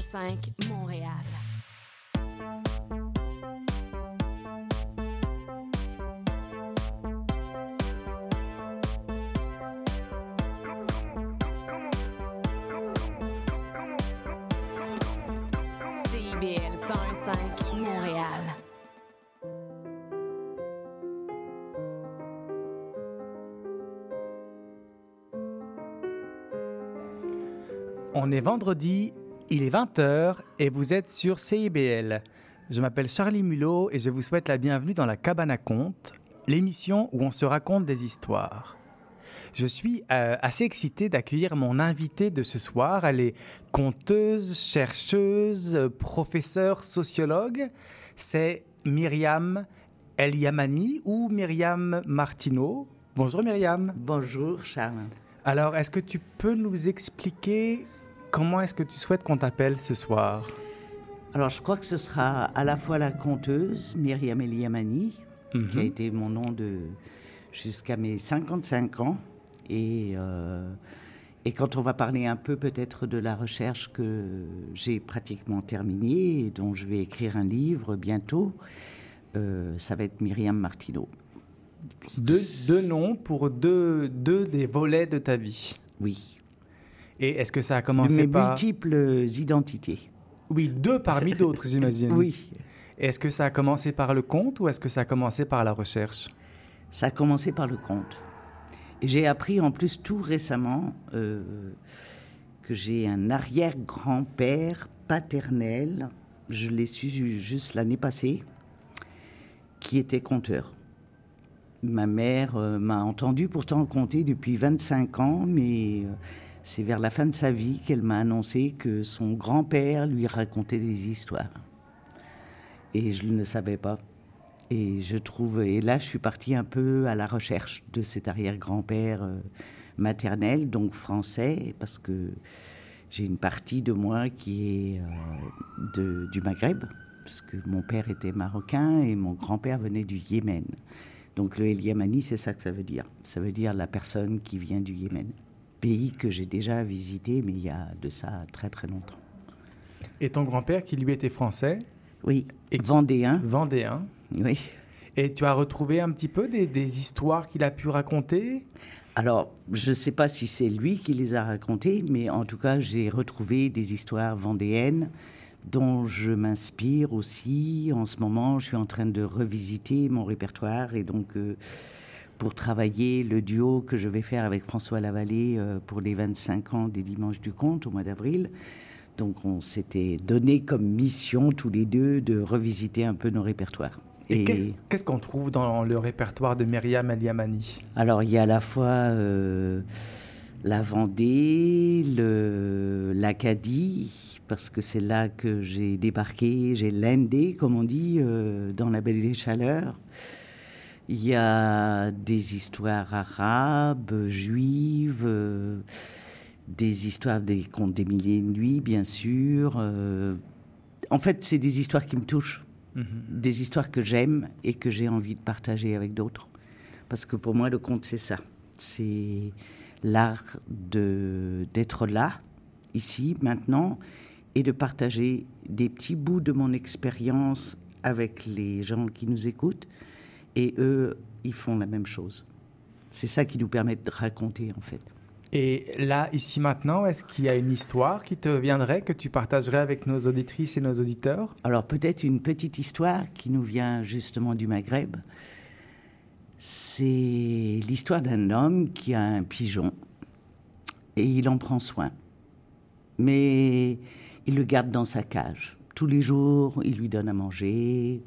1015 Montréal. CIBL 1015 Montréal. On est vendredi, il est 20h et vous êtes sur CIBL. Je m'appelle Charlie Mulot et je vous souhaite la bienvenue dans la Cabane à Contes, l'émission où on se raconte des histoires. Je suis euh, assez excité d'accueillir mon invitée de ce soir. Elle est conteuse, chercheuse, professeure, sociologue. C'est Myriam El Yamani ou Myriam Martineau. Bonjour Myriam. Bonjour Charles. Alors, est-ce que tu peux nous expliquer comment est-ce que tu souhaites qu'on t'appelle ce soir? Alors je crois que ce sera à la fois la conteuse Myriam El Yamani, qui a été mon nom de jusqu'à mes 55 ans. Et, euh, et quand on va parler un peu peut-être de la recherche que j'ai pratiquement terminée et dont je vais écrire un livre bientôt, euh, ça va être Myriam Martineau. deux, deux noms pour deux, deux des volets de ta vie. Oui. Et est-ce que ça a commencé mes par... multiples identités. Oui, deux parmi d'autres, j'imagine. Oui. Est-ce que ça a commencé par le conte ou est-ce que ça a commencé par la recherche? Ça a commencé par le conte. Et j'ai appris en plus tout récemment euh, que j'ai un arrière-grand-père paternel, je l'ai su juste l'année passée, qui était conteur. Ma mère euh, m'a entendu pourtant conter depuis 25 ans, mais euh, c'est vers la fin de sa vie qu'elle m'a annoncé que son grand-père lui racontait des histoires. Et je ne savais pas. Et je trouve, et là, je suis partie un peu à la recherche de cet arrière-grand-père euh, maternel, donc français, parce que j'ai une partie de moi qui est euh, du Maghreb, parce que mon père était marocain et mon grand-père venait du Yémen. Donc le El Yamani, c'est ça que ça veut dire. Ça veut dire la personne qui vient du Yémen. Pays que j'ai déjà visité, mais il y a de ça très très longtemps. Et ton grand-père, qui lui était français, Oui, Et qui- vendéen, vendéen, oui. et tu as retrouvé un petit peu des, des histoires qu'il a pu raconter? Alors, je ne sais pas si c'est lui qui les a racontées, mais en tout cas, j'ai retrouvé des histoires vendéennes dont je m'inspire aussi. En ce moment, je suis en train de revisiter mon répertoire et donc euh, pour travailler le duo que je vais faire avec François Lavallée euh, pour les 25 ans des Dimanches du Conte au mois d'avril. Donc, on s'était donné comme mission tous les deux de revisiter un peu nos répertoires. Et, qu'est-ce qu'est-ce qu'on trouve dans le répertoire de Myriam El Yamani Alors, il y a à la fois euh, la Vendée, l'Acadie, parce que c'est là que j'ai débarqué, j'ai landé, comme on dit, euh, dans la Belle des Chaleurs. Il y a des histoires arabes, juives, euh, des histoires des contes des milliers de nuits, bien sûr. euh. en fait, c'est des histoires qui me touchent, des histoires que j'aime et que j'ai envie de partager avec d'autres. Parce que pour moi, le conte, c'est ça. C'est l'art d'être là, ici, maintenant, et de partager des petits bouts de mon expérience avec les gens qui nous écoutent. Et eux, ils font la même chose. C'est ça qui nous permet de raconter, en fait. Et là, ici maintenant, est-ce qu'il y a une histoire qui te viendrait, que tu partagerais avec nos auditrices et nos auditeurs? Alors peut-être une petite histoire qui nous vient justement du Maghreb. C'est l'histoire d'un homme qui a un pigeon et il en prend soin. Mais il le garde dans sa cage. Tous les jours, il lui donne à manger.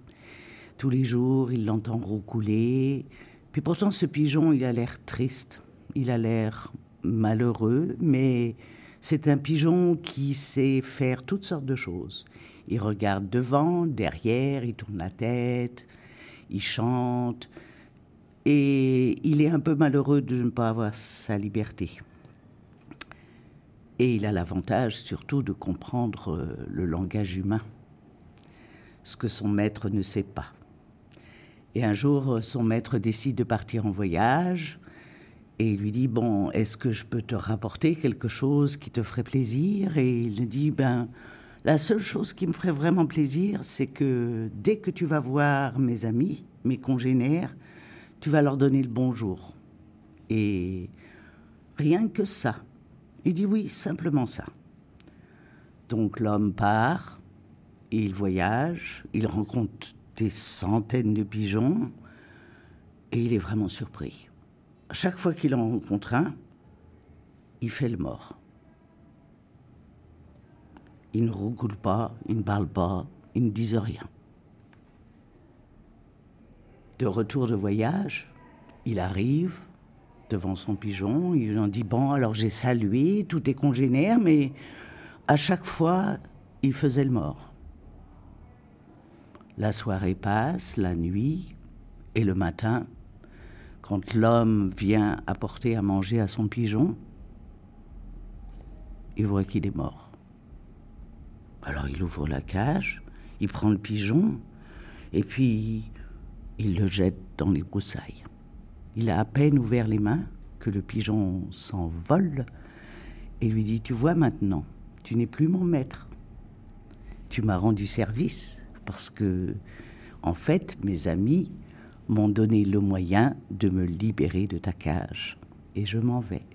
Tous les jours, il l'entend roucouler. Puis pourtant, ce pigeon, il a l'air triste. Il a l'air malheureux, mais c'est un pigeon qui sait faire toutes sortes de choses. Il regarde devant, derrière, il tourne la tête, il chante, et il est un peu malheureux de ne pas avoir sa liberté. Et il a l'avantage surtout de comprendre euh, le langage humain, ce que son maître ne sait pas. Et un jour, euh, son maître décide de partir en voyage et il lui dit Bon, est-ce que je peux te rapporter quelque chose qui te ferait plaisir? Et il lui dit Ben, La seule chose qui me ferait vraiment plaisir, c'est que dès que tu vas voir mes amis, mes congénères, tu vas leur donner le bonjour. Et rien que ça. Il dit oui, simplement ça. Donc l'homme part, il voyage, il rencontre des centaines de pigeons, et il est vraiment surpris. chaque fois qu'il en rencontre un, il fait le mort. Il ne roucoule pas, il ne parle pas, il ne dit rien. De retour de voyage, il arrive devant son pigeon, il en dit Bon, alors j'ai salué tous tes congénères, mais à chaque fois, il faisait le mort. La soirée passe, la nuit, et le matin, quand l'homme vient apporter à manger à son pigeon, il voit qu'il est mort. Alors il ouvre la cage, il prend le pigeon, et puis il le jette dans les broussailles. Il a à peine ouvert les mains que le pigeon s'envole et lui dit, tu vois maintenant, tu n'es plus mon maître. Tu m'as rendu service parce que, en fait, mes amis m'ont donné le moyen de me libérer de ta cage. Et je m'en vais.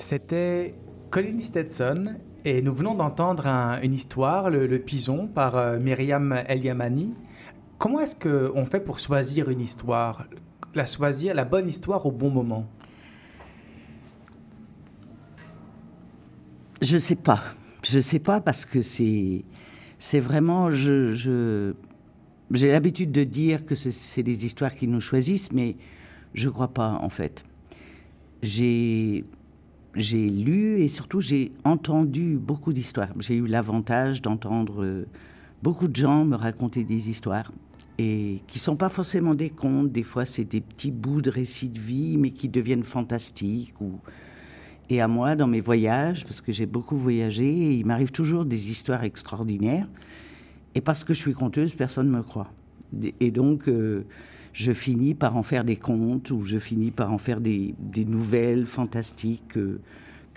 C'était Colin Stetson et nous venons d'entendre une histoire, le, pigeon, par euh, Myriam Eliamani. Comment est-ce qu'on fait pour choisir une histoire La choisir, la bonne histoire au bon moment? Je sais pas. Je sais pas parce que c'est c'est vraiment je, j'ai l'habitude de dire que c'est des histoires qui nous choisissent, mais je crois pas en fait. J'ai j'ai lu et surtout j'ai entendu beaucoup d'histoires. J'ai eu l'avantage d'entendre euh, beaucoup de gens me raconter des histoires et qui sont pas forcément des contes. Des fois, c'est des petits bouts de récits de vie, mais qui deviennent fantastiques. Et à moi, dans mes voyages, parce que j'ai beaucoup voyagé, il m'arrive toujours des histoires extraordinaires. Et parce que je suis conteuse, personne ne me croit. Et donc, euh, je finis par en faire des contes ou je finis par en faire des, nouvelles fantastiques que,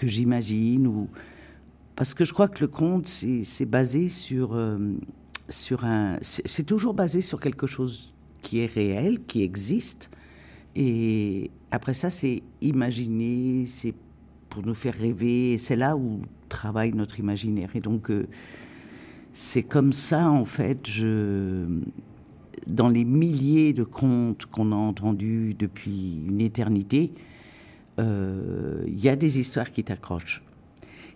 j'imagine. Ou... Parce que je crois que le conte, c'est basé sur, euh, sur un. C'est toujours basé sur quelque chose qui est réel, qui existe. Et après ça, c'est imaginer, c'est pour nous faire rêver. C'est là où travaille notre imaginaire. Et donc, euh, c'est comme ça, en fait, je dans les milliers de contes qu'on a entendus depuis une éternité, euh, il y a des histoires qui t'accrochent.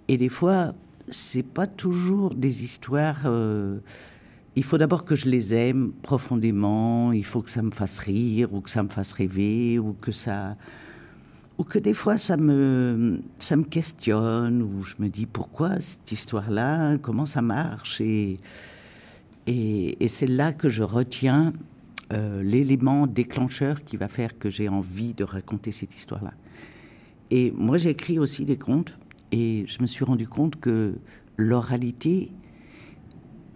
Et des fois, c'est pas toujours des histoires. Euh, il faut d'abord que je les aime profondément. Il faut que ça me fasse rire ou que ça me fasse rêver ou que ça ou que des fois ça me ça me questionne ou je me dis pourquoi cette histoire-là, comment ça marche? Et et, c'est là que je retiens euh, l'élément déclencheur qui va faire que j'ai envie de raconter cette histoire-là. Et moi, j'ai écrit aussi des contes et je me suis rendu compte que l'oralité,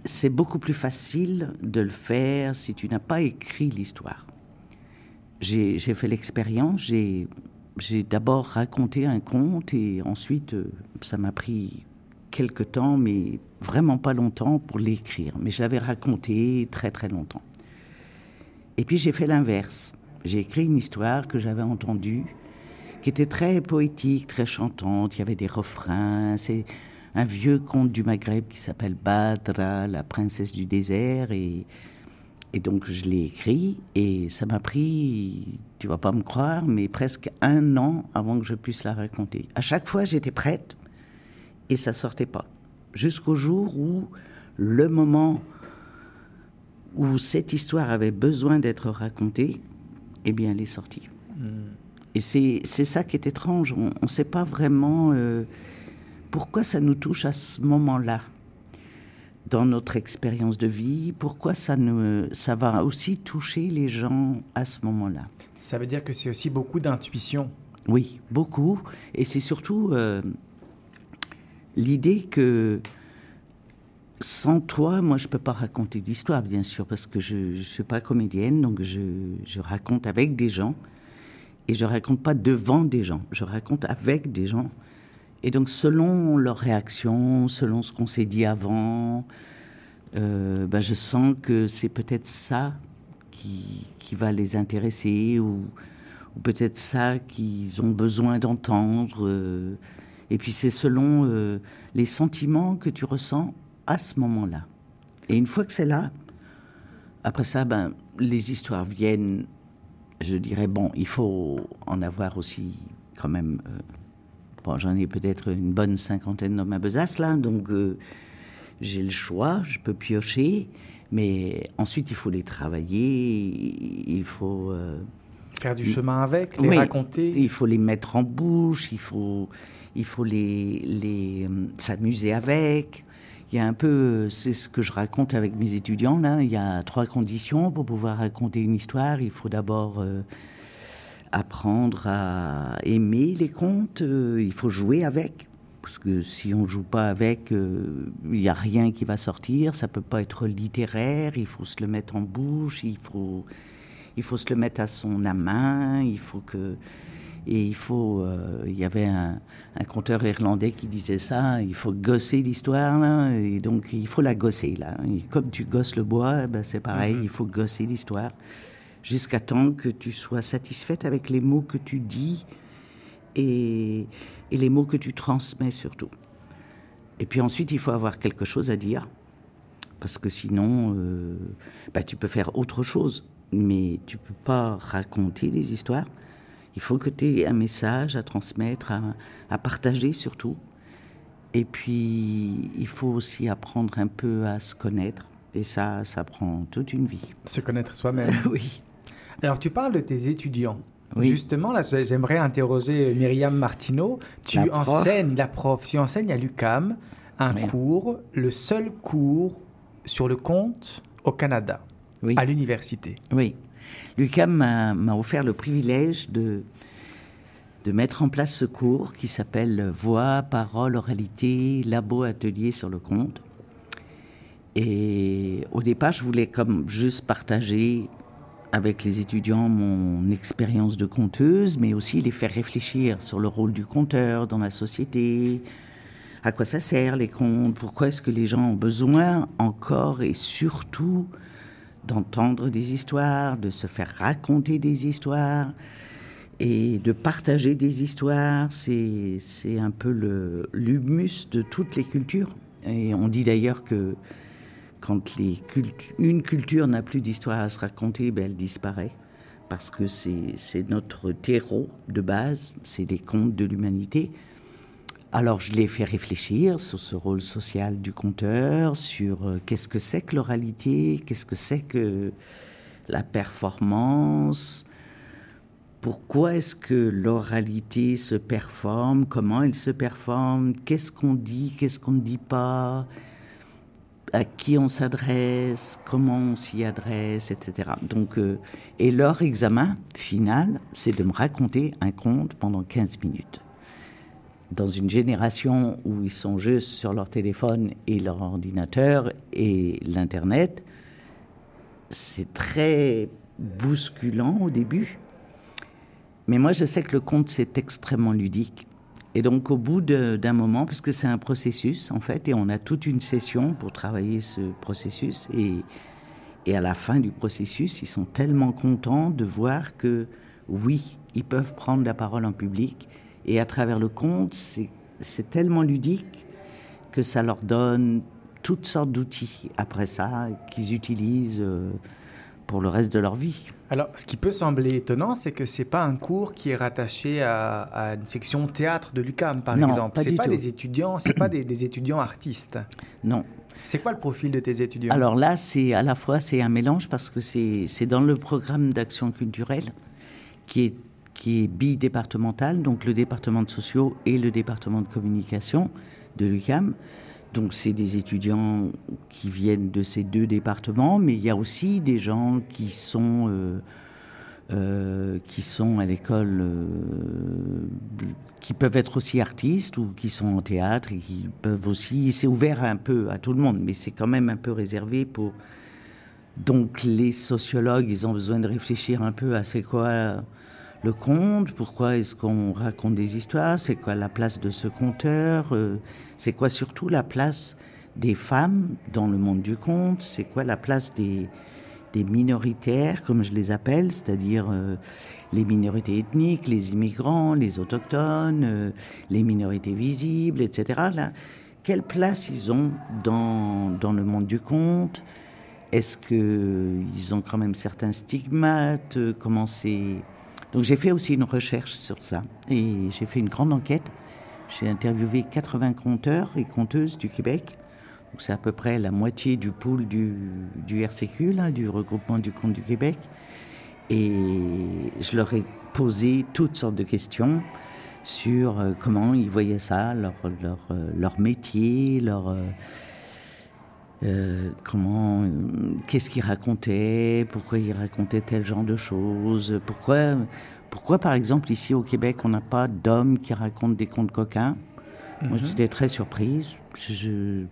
c'est beaucoup plus facile de le faire si tu n'as pas écrit l'histoire. J'ai fait l'expérience, j'ai J'ai d'abord raconté un conte et ensuite, euh, ça m'a pris quelque temps, mais vraiment pas longtemps pour l'écrire. Mais je l'avais raconté très très longtemps. Et puis j'ai fait l'inverse. J'ai écrit une histoire que j'avais entendue, qui était très poétique, très chantante. Il y avait des refrains. C'est un vieux conte du Maghreb qui s'appelle Badra, la princesse du désert. Et, et donc je l'ai écrit et ça m'a pris, tu vas pas me croire, mais presque un an avant que je puisse la raconter. À chaque fois, j'étais prête et ça sortait pas. Jusqu'au jour où le moment où cette histoire avait besoin d'être racontée, eh bien, elle est sortie. Et c'est ça qui est étrange. On ne sait pas vraiment euh, pourquoi ça nous touche à ce moment-là dans notre expérience de vie, pourquoi ça, ne, ça va aussi toucher les gens à ce moment-là? Ça veut dire que c'est aussi beaucoup d'intuition. Oui, beaucoup. Et c'est surtout euh, l'idée que sans toi, moi, je ne peux pas raconter d'histoire, bien sûr, parce que je ne suis pas comédienne, donc je, raconte avec des gens. Et je raconte pas devant des gens, je raconte avec des gens. Et donc, selon leurs réactions, selon ce qu'on s'est dit avant, euh, ben, je sens que c'est peut-être ça qui, va les intéresser ou, ou peut-être ça qu'ils ont besoin d'entendre. Euh. Et puis, c'est selon euh, les sentiments que tu ressens à ce moment-là. Et une fois que c'est là, après ça, ben, les histoires viennent. Je dirais, bon, il faut en avoir aussi quand même Bon, j'en ai peut-être une bonne cinquantaine dans ma besace là, donc euh, j'ai le choix, je peux piocher, mais ensuite il faut les travailler, il faut euh, faire du chemin avec, les raconter. Il faut les mettre en bouche, il faut, il faut les, les euh, s'amuser avec. Il y a un peu, c'est ce que je raconte avec mes étudiants là. Il y a trois conditions pour pouvoir raconter une histoire. Il faut d'abord apprendre à aimer les contes, euh, il faut jouer avec. Parce que si on ne joue pas avec, euh, il n'y a rien qui va sortir, ça peut pas être littéraire, il faut se le mettre en bouche, il faut, il faut se le mettre à son main, il faut que... Et il faut... Euh, il y avait un, un, conteur irlandais qui disait ça, il faut gosser l'histoire, et donc il faut la gosser, là. comme tu gosses le bois, ben c'est pareil, mm-hmm. il faut gosser l'histoire jusqu'à temps que tu sois satisfaite avec les mots que tu dis et, et, les mots que tu transmets surtout. Et puis ensuite, il faut avoir quelque chose à dire, parce que sinon, euh, bah, tu peux faire autre chose, mais tu peux pas raconter des histoires. Il faut que tu aies un message à transmettre, à, à partager surtout. Et puis, il faut aussi apprendre un peu à se connaître. Et ça, ça prend toute une vie. Se connaître soi-même. oui. Alors, tu parles de tes étudiants. Justement, là, j'aimerais interroger Myriam Martineau. Tu enseignes, la prof, tu enseignes à l'UCAM un cours, le seul cours sur le conte au Canada, à l'université. Oui. L'UCAM m'a offert le privilège de, de mettre en place ce cours qui s'appelle Voix, Parole, Oralité, Labo, Atelier sur le conte. Et au départ, je voulais comme juste partager avec les étudiants mon expérience de conteuse, mais aussi les faire réfléchir sur le rôle du conteur dans la société, à quoi ça sert les contes, pourquoi est-ce que les gens ont besoin encore et surtout d'entendre des histoires, de se faire raconter des histoires et de partager des histoires. C'est, c'est un peu l'humus de toutes les cultures. Et on dit d'ailleurs que quand les une culture n'a plus d'histoire à se raconter, ben elle disparaît. Parce que c'est notre terreau de base, c'est les contes de l'humanité. Alors je l'ai fait réfléchir sur ce rôle social du conteur, sur euh, qu'est-ce que c'est que l'oralité, qu'est-ce que c'est que la performance, pourquoi est-ce que l'oralité se performe, comment elle se performe, qu'est-ce qu'on dit, qu'est-ce qu'on ne dit pas, à qui on s'adresse, comment on s'y adresse, etc. Donc, euh, et leur examen final, c'est de me raconter un conte pendant 15 minutes. Dans une génération où ils sont juste sur leur téléphone et leur ordinateur et l'Internet, c'est très bousculant au début. Mais moi, je sais que le conte, c'est extrêmement ludique. Et donc, au bout d'un moment, parce que c'est un processus, en fait, et on a toute une session pour travailler ce processus, et, et à la fin du processus, ils sont tellement contents de voir que, oui, ils peuvent prendre la parole en public, et à travers le conte, c'est tellement ludique que ça leur donne toutes sortes d'outils après ça qu'ils utilisent euh, pour le reste de leur vie. Alors, ce qui peut sembler étonnant, c'est que c'est pas un cours qui est rattaché à, une section théâtre de l'UCAM, par exemple. C'est pas des étudiants, c'est pas des, étudiants artistes. Non. C'est quoi le profil de tes étudiants? Alors là, c'est à la fois c'est un mélange parce que c'est dans le programme d'action culturelle qui est qui est bidépartemental, donc le département de sociaux et le département de communication de l'UCAM. Donc c'est des étudiants qui viennent de ces deux départements, mais il y a aussi des gens qui sont, euh, euh, qui sont à l'école, euh, qui peuvent être aussi artistes ou qui sont en théâtre et qui peuvent aussi. C'est ouvert un peu à tout le monde, mais c'est quand même un peu réservé pour. Donc les sociologues, ils ont besoin de réfléchir un peu à c'est quoi le conte, pourquoi est-ce qu'on raconte des histoires, c'est quoi la place de ce conteur, euh, c'est quoi surtout la place des femmes dans le monde du conte, c'est quoi la place des, des minoritaires, comme je les appelle, c'est-à-dire euh, les minorités ethniques, les immigrants, les autochtones, euh, les minorités visibles, etc. Quelle place ils ont dans, dans le monde du conte? Est-ce qu'ils ont quand même certains stigmates? Comment c'est donc j'ai fait aussi une recherche sur ça et j'ai fait une grande enquête. J'ai interviewé 80 conteurs et conteuses du Québec. C'est à peu près la moitié du pool du, RCQ, du regroupement du compte du Québec. Et je leur ai posé toutes sortes de questions sur euh, comment ils voyaient ça, leur, euh, leur métier, leur, euh, comment, qu'est-ce qu'il racontait, pourquoi il racontait tel genre de choses, pourquoi, pourquoi par exemple ici au Québec on n'a pas d'hommes qui racontent des contes coquins? Moi mhm. j'étais très surprise,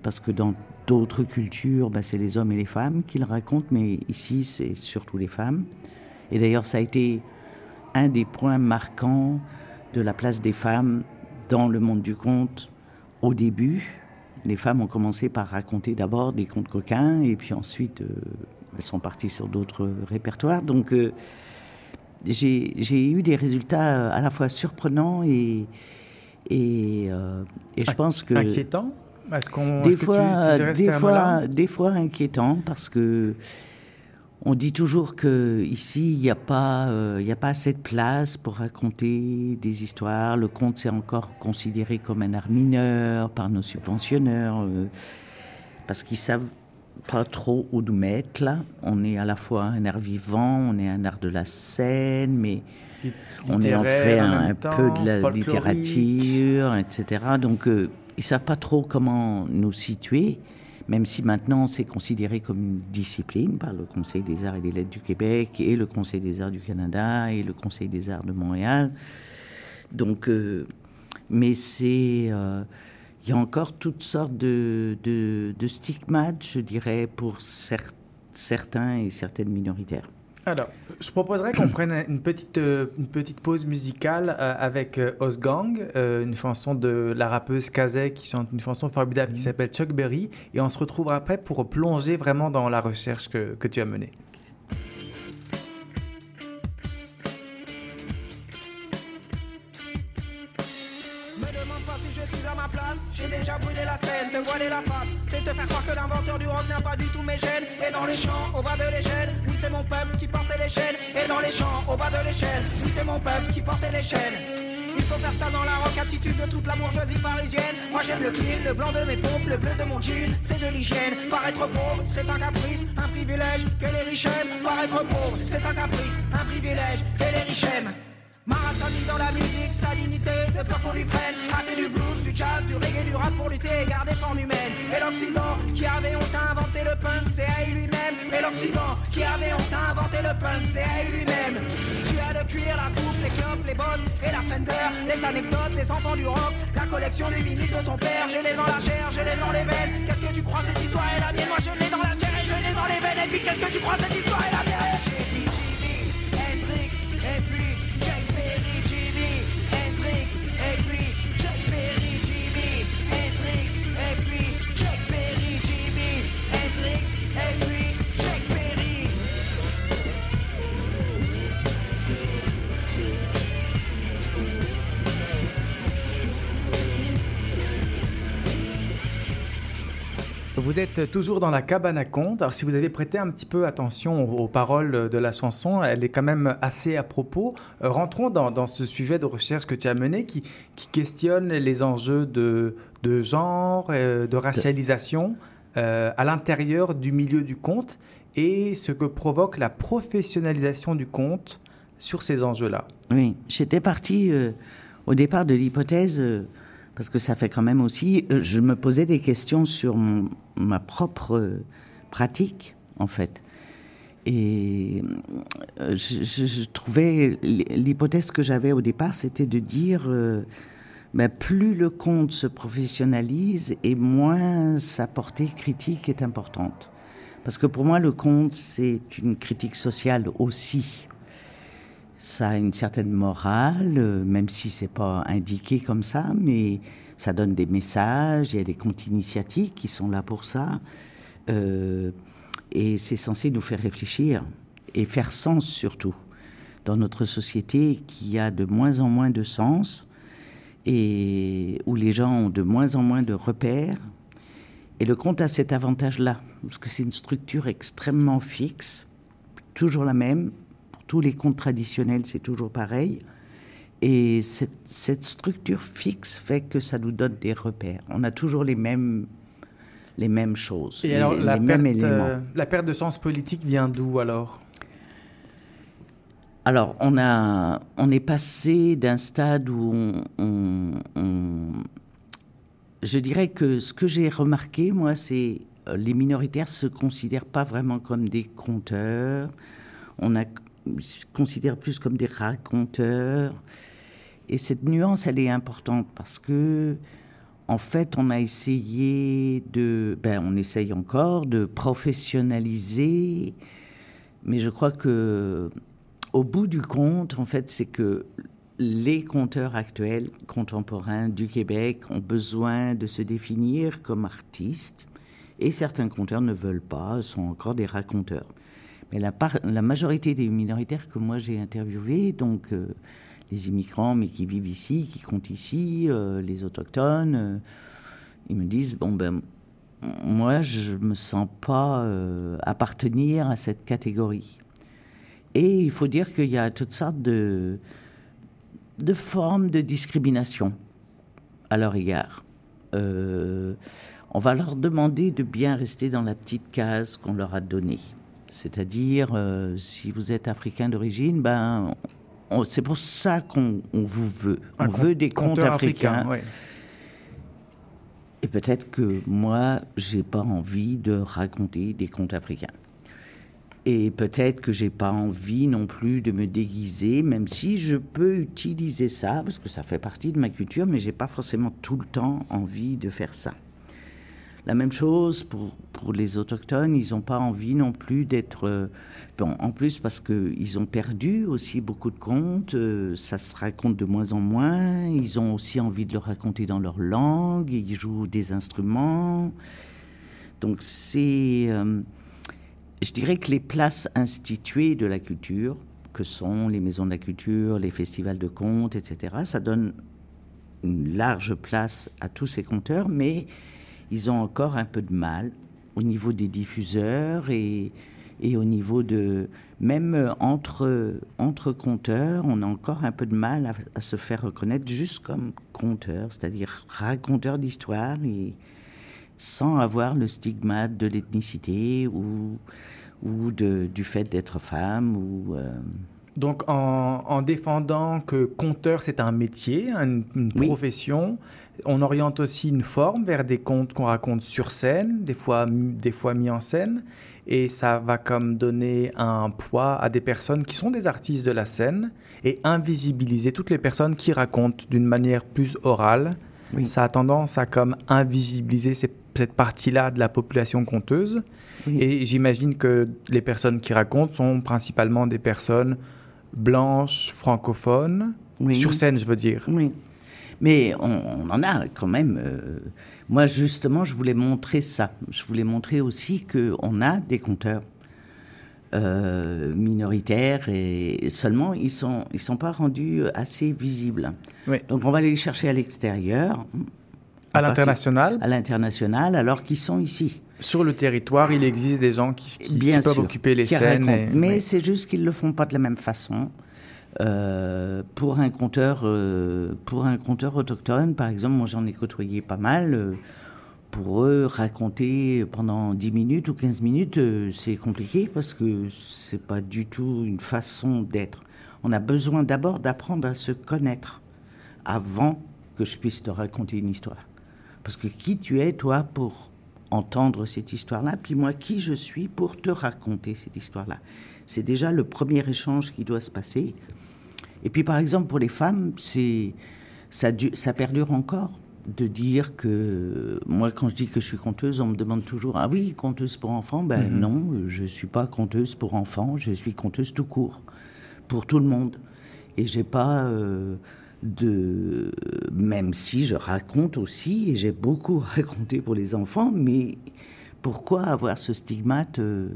parce que dans d'autres cultures, bah, c'est les hommes et les femmes qui le racontent, mais ici c'est surtout les femmes. Et d'ailleurs ça a été un des points marquants de la place des femmes dans le monde du conte au début, les femmes ont commencé par raconter d'abord des contes coquins et puis ensuite euh, elles sont parties sur d'autres répertoires. Donc euh, j'ai eu des résultats euh, à la fois surprenants et, et, et je pense que... Inquiétants? Est-ce qu'on, des, fois, des, fois, des fois inquiétant parce que on dit toujours que ici il n'y a pas euh, il a pas assez de place pour raconter des histoires. Le conte c'est encore considéré comme un art mineur par nos subventionneurs euh, parce qu'ils savent pas trop où nous mettre là. On est à la fois un art vivant, on est un art de la scène, mais on est en fait un, peu de la littérature, etc. Donc euh, ils savent pas trop comment nous situer même si maintenant c'est considéré comme une discipline par le Conseil des arts et des lettres du Québec et le Conseil des arts du Canada et le Conseil des arts de Montréal. Donc, euh, mais c'est, euh, il y a encore toutes sortes de, de, stigmates, je dirais, pour certains et certaines minoritaires. Alors, je proposerais qu'on prenne une petite, euh, une petite pause musicale euh, avec euh, Osgang, une chanson de la rappeuse Kazé qui chante une chanson formidable qui s'appelle Chuck Berry. Et on se retrouvera après pour plonger vraiment dans la recherche que, que tu as menée. Déjà brûlé la scène, te voiler la face, c'est te faire croire que l'inventeur du rock n'a pas du tout mes gènes. Et dans les champs, au bas de l'échelle, oui c'est mon peuple qui portait les chaînes. Et dans les champs, au bas de l'échelle, oui c'est mon peuple qui portait les chaînes. Il faut faire ça dans la rock attitude de toute la bourgeoisie parisienne. Moi j'aime le clean, le blanc de mes pompes, le bleu de mon jean, c'est de l'hygiène. Paraître pauvre, c'est un caprice, un privilège que les riches aiment. Paraître pauvre, c'est un caprice, un privilège que les riches aiment. Marathonique dans la musique, salinité, de peur qu'on lui prenne. A fait du blues, du jazz, du reggae, du rap pour lutter et garder forme humaine. Et l'Occident qui avait honte à inventer le punk, c'est à lui-même. Et l'Occident qui avait honte à inventer le punk, c'est à lui-même. Tu as le cuir, la coupe, les clopes, les bottes et la fender, les anecdotes, les enfants du rock, la collection des vinyles de ton père. J'ai les dans la chair, j'ai les dans les veines. Qu'est-ce que tu crois cette histoire est la mienne? Moi je l'ai dans la chair et je l'ai dans les veines. Et puis qu'est-ce que tu crois cette histoire est la Vous êtes toujours dans la cabane à conte. Alors, si vous avez prêté un petit peu attention aux, paroles de la chanson, elle est quand même assez à propos. Euh, rentrons dans, ce sujet de recherche que tu as mené qui, questionne les enjeux de, genre, euh, de racialisation euh, à l'intérieur du milieu du conte et ce que provoque la professionnalisation du conte sur ces enjeux-là. Oui, j'étais parti au départ de l'hypothèse parce que ça fait quand même aussi, euh, je me posais des questions sur ma propre pratique, en fait. Et euh, je, trouvais, l'hypothèse que j'avais au départ, c'était de dire, euh, ben, plus le conte se professionnalise et moins sa portée critique est importante. Parce que pour moi, le conte, c'est une critique sociale aussi ça a une certaine morale, euh, même si c'est pas indiqué comme ça, mais ça donne des messages, il y a des comptes initiatiques qui sont là pour ça. Euh, et c'est censé nous faire réfléchir et faire sens surtout dans notre société qui a de moins en moins de sens et où les gens ont de moins en moins de repères. Et le conte a cet avantage-là, parce que c'est une structure extrêmement fixe, toujours la même, tous les contes traditionnels, c'est toujours pareil. Et cette, structure fixe fait que ça nous donne des repères. On a toujours les mêmes, les mêmes choses, Et alors, la, perte, euh, la perte de sens politique vient d'où alors? Alors, on, a, on est passé d'un stade où on, Je dirais que ce que j'ai remarqué, moi, c'est euh, les minoritaires se considèrent pas vraiment comme des conteurs. On a se considèrent plus comme des raconteurs. Et cette nuance, elle est importante parce que, en fait, on a essayé de, ben, on essaye encore de professionnaliser, mais je crois que, au bout du compte, en fait, c'est que les conteurs actuels, contemporains du Québec, ont besoin de se définir comme artistes, et certains conteurs ne veulent pas, sont encore des raconteurs. Mais la, majorité des minoritaires que moi j'ai interviewés, donc euh, les immigrants, mais qui vivent ici, qui comptent ici, euh, les autochtones, euh, ils me disent bon ben moi je me sens pas appartenir à cette catégorie. Et il faut dire qu'il y a toutes sortes de formes de discrimination à leur égard. on va leur demander de bien rester dans la petite case qu'on leur a donnée. C'est-à-dire, euh, si vous êtes africain d'origine, ben, c'est pour ça qu'on vous veut. On veut des contes africains. Et peut-être que moi, j'ai pas envie de raconter des contes africains. Et peut-être que j'ai pas envie non plus de me déguiser, même si je peux utiliser ça, parce que ça fait partie de ma culture, mais j'ai pas forcément tout le temps envie de faire ça. La même chose pour, pour les autochtones, ils n'ont pas envie non plus d'être... Euh, bon, en plus parce qu'ils ont perdu aussi beaucoup de contes, euh, ça se raconte de moins en moins, ils ont aussi envie de le raconter dans leur langue, ils jouent des instruments. Donc c'est... Euh, je dirais que les places instituées de la culture, que sont les maisons de la culture, les festivals de contes, etc., ça donne une large place à tous ces conteurs, mais ils ont encore un peu de mal au niveau des diffuseurs et, et au niveau de même entre entre compteurs, on a encore un peu de mal à, se faire reconnaître juste comme compteur, c'est-à-dire raconteur d'histoire et sans avoir le stigmate de l'ethnicité ou ou de, du fait d'être femme ou euh, donc en, en, défendant que conteur c'est un métier, une, profession, on oriente aussi une forme vers des contes qu'on raconte sur scène, des fois, des fois mis en scène, et ça va comme donner un poids à des personnes qui sont des artistes de la scène et invisibiliser toutes les personnes qui racontent d'une manière plus orale. Ça a tendance à comme invisibiliser cette partie-là de la population conteuse. Et j'imagine que les personnes qui racontent sont principalement des personnes blanches, francophones, sur scène, je veux dire. Oui. Mais on, en a quand même. Euh, moi, justement, je voulais montrer ça. Je voulais montrer aussi qu'on a des compteurs euh, minoritaires et seulement ils sont ils sont pas rendus assez visibles. Donc on va aller les chercher à l'extérieur. À l'international, À l'international, alors qu'ils sont ici. sur le territoire, il existe des gens qui, qui- qui Bien peuvent sûr, occuper les qui scènes. et- Mais oui. c'est juste qu'ils le font pas de la même façon. Euh, pour un conteur, euh, pour un conteur autochtone, par exemple, moi j'en ai côtoyé pas mal. euh, pour eux, raconter pendant 10 minutes ou 15 minutes, c'est compliqué parce que c'est pas du tout une façon d'être. On a besoin d'abord d'apprendre à se connaître avant que je puisse te raconter une histoire. Parce que qui tu es, toi, pour entendre cette histoire-là, puis moi, qui je suis pour te raconter cette histoire-là. C'est déjà le premier échange qui doit se passer. Et puis, par exemple, pour les femmes, c'est ça, du- ça perdure encore de dire que moi, quand je dis que je suis conteuse, on me demande toujours ah oui, conteuse pour enfants? Ben non, je suis pas conteuse pour enfants. Je suis conteuse tout court pour tout le monde. Et j'ai pas euh, de. Même si je raconte aussi, et j'ai beaucoup raconté pour les enfants, mais pourquoi avoir ce stigmate euh,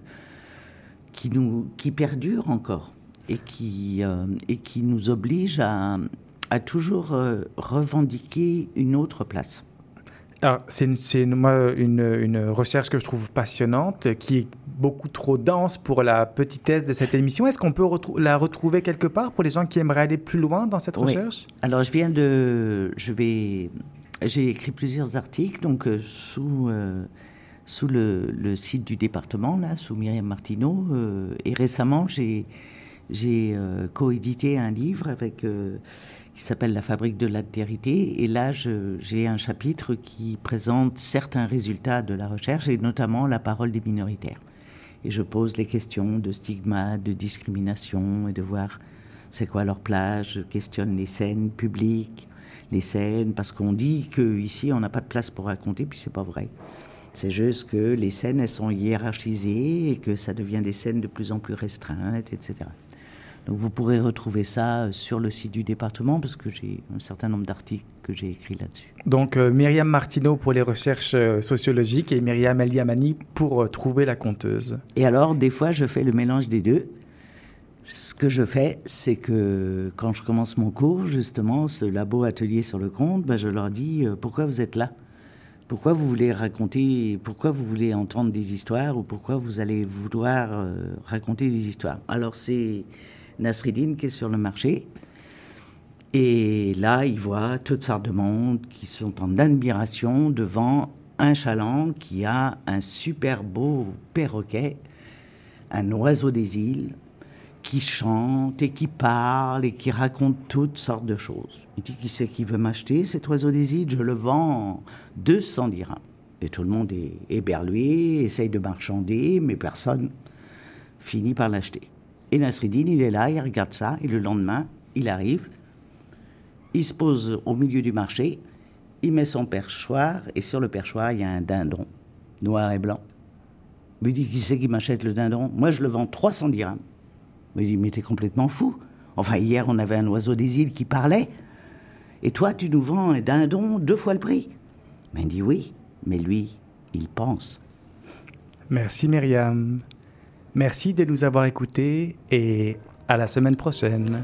qui, nous, qui perdure encore et qui, euh, et qui nous oblige à, à toujours euh, revendiquer une autre place Alors, c'est une, une- une, recherche que je trouve passionnante, qui est beaucoup trop dense pour la petitesse de cette émission. Est-ce qu'on peut retrou- la retrouver quelque part pour les gens qui aimeraient aller plus loin dans cette Oui. recherche? Alors, je viens de. Je vais. J'ai écrit plusieurs articles, donc euh, sous, sous le, site du département, là, sous Myriam Martineau. euh, et récemment, j'ai euh, coédité un livre avec, euh, qui s'appelle La fabrique de l'altérité. Et là, j'ai un chapitre qui présente certains résultats de la recherche, et notamment la parole des minoritaires. Et je pose les questions de stigma, de discrimination, et de voir c'est quoi leur place. Je questionne les scènes publiques, les scènes, parce qu'on dit qu'ici, on n'a pas de place pour raconter, puis c'est pas vrai. C'est juste que les scènes, elles sont hiérarchisées et que ça devient des scènes de plus en plus restreintes, etc. Donc vous pourrez retrouver ça sur le site du département, parce que j'ai un certain nombre d'articles que j'ai écrits là-dessus. Donc, euh, Myriam Martineau pour les recherches euh, sociologiques et Myriam Eliamani pour euh, trouver la conteuse. Et alors, des fois, je fais le mélange des deux. Ce que je fais, c'est que quand je commence mon cours, justement, ce labo atelier sur le compte, ben, je leur dis pourquoi vous êtes là? Pourquoi vous voulez raconter Pourquoi vous voulez entendre des histoires Ou pourquoi vous allez vouloir euh, raconter des histoires? Alors, c'est Nasreddin qui est sur le marché. Et là, il voit toutes sortes de monde qui sont en admiration devant un chaland qui a un super beau perroquet, un oiseau des îles, qui chante et qui parle et qui raconte toutes sortes de choses. Il dit qui c'est qui veut m'acheter cet oiseau des Je le vends 200 dirhams. Et tout le monde est éberlué, essaye de marchander, mais personne finit par l'acheter. Et Nasreddin, il est là, il regarde ça, et le lendemain, il arrive, il se pose au milieu du marché, il met son perchoir, et sur le perchoir, il y a un dindon, noir et blanc. Il me dit, qui c'est qui m'achète le dindon? Moi, je le vends 300 dirhams. Il mais t'es complètement fou. Enfin, hier, on avait un oiseau des îles qui parlait. Et toi, tu nous vends un dindon deux fois le prix. Mais il dit, oui, mais lui, il pense. Merci Myriam. Merci de nous avoir écoutés et à la semaine prochaine.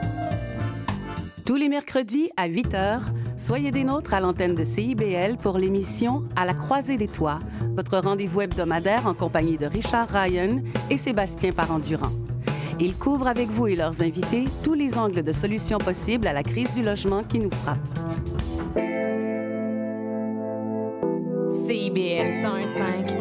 Tous les mercredis à 8 h, soyez des nôtres à l'antenne de CIBL pour l'émission À la croisée des toits, votre rendez-vous hebdomadaire en compagnie de Richard Ryan et Sébastien Parent-Durand. Ils couvrent avec vous et leurs invités tous les angles de solutions possibles à la crise du logement qui nous frappe. CIBL 105 Montréal.